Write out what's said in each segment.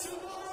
So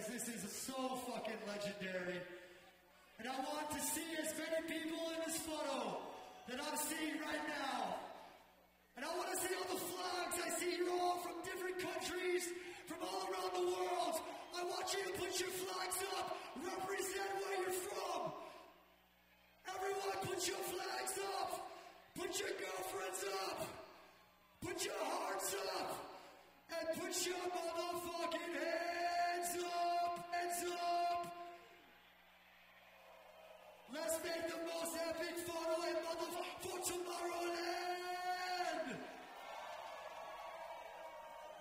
because this is so fucking legendary. And I want to see as many people in this photo that I'm seeing right now. And I want to see all the flags. I see you all from different countries, from all around the world. I want you to put your flags up. Represent where you're from. Everyone, put your flags up. Put your girlfriends up. Put your hearts up and put your motherfucking hands up, up. Let's make the most epic and motherfucker for Tomorrowland.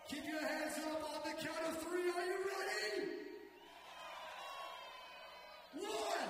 Keep your hands up on the count of three. Are you ready? One,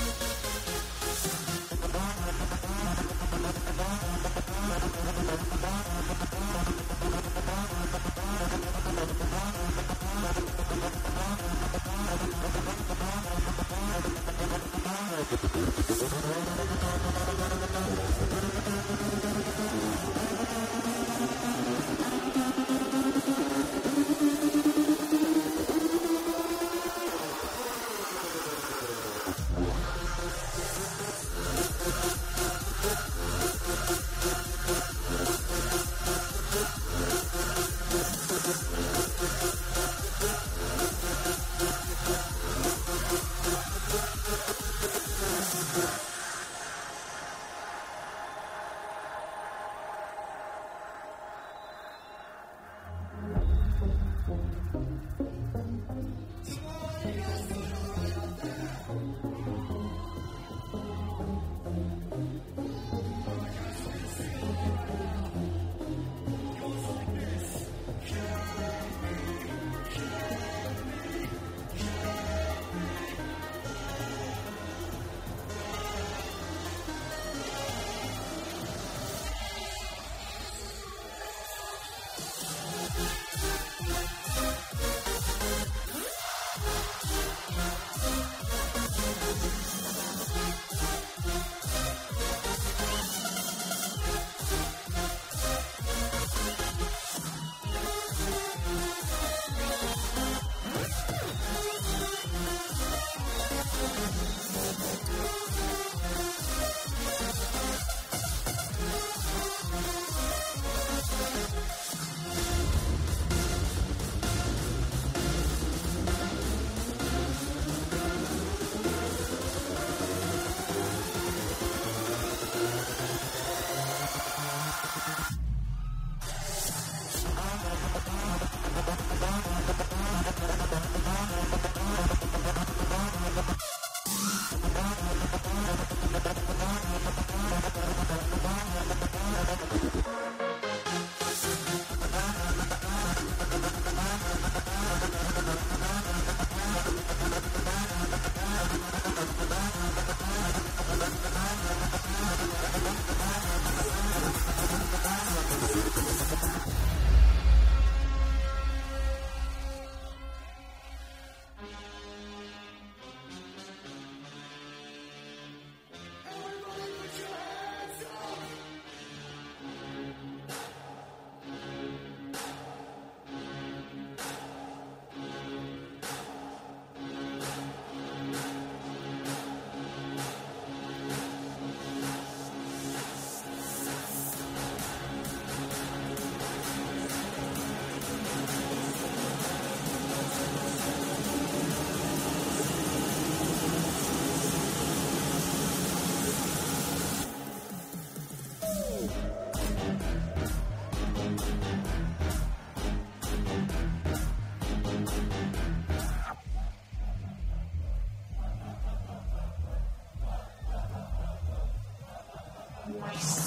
Yes.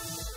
Thank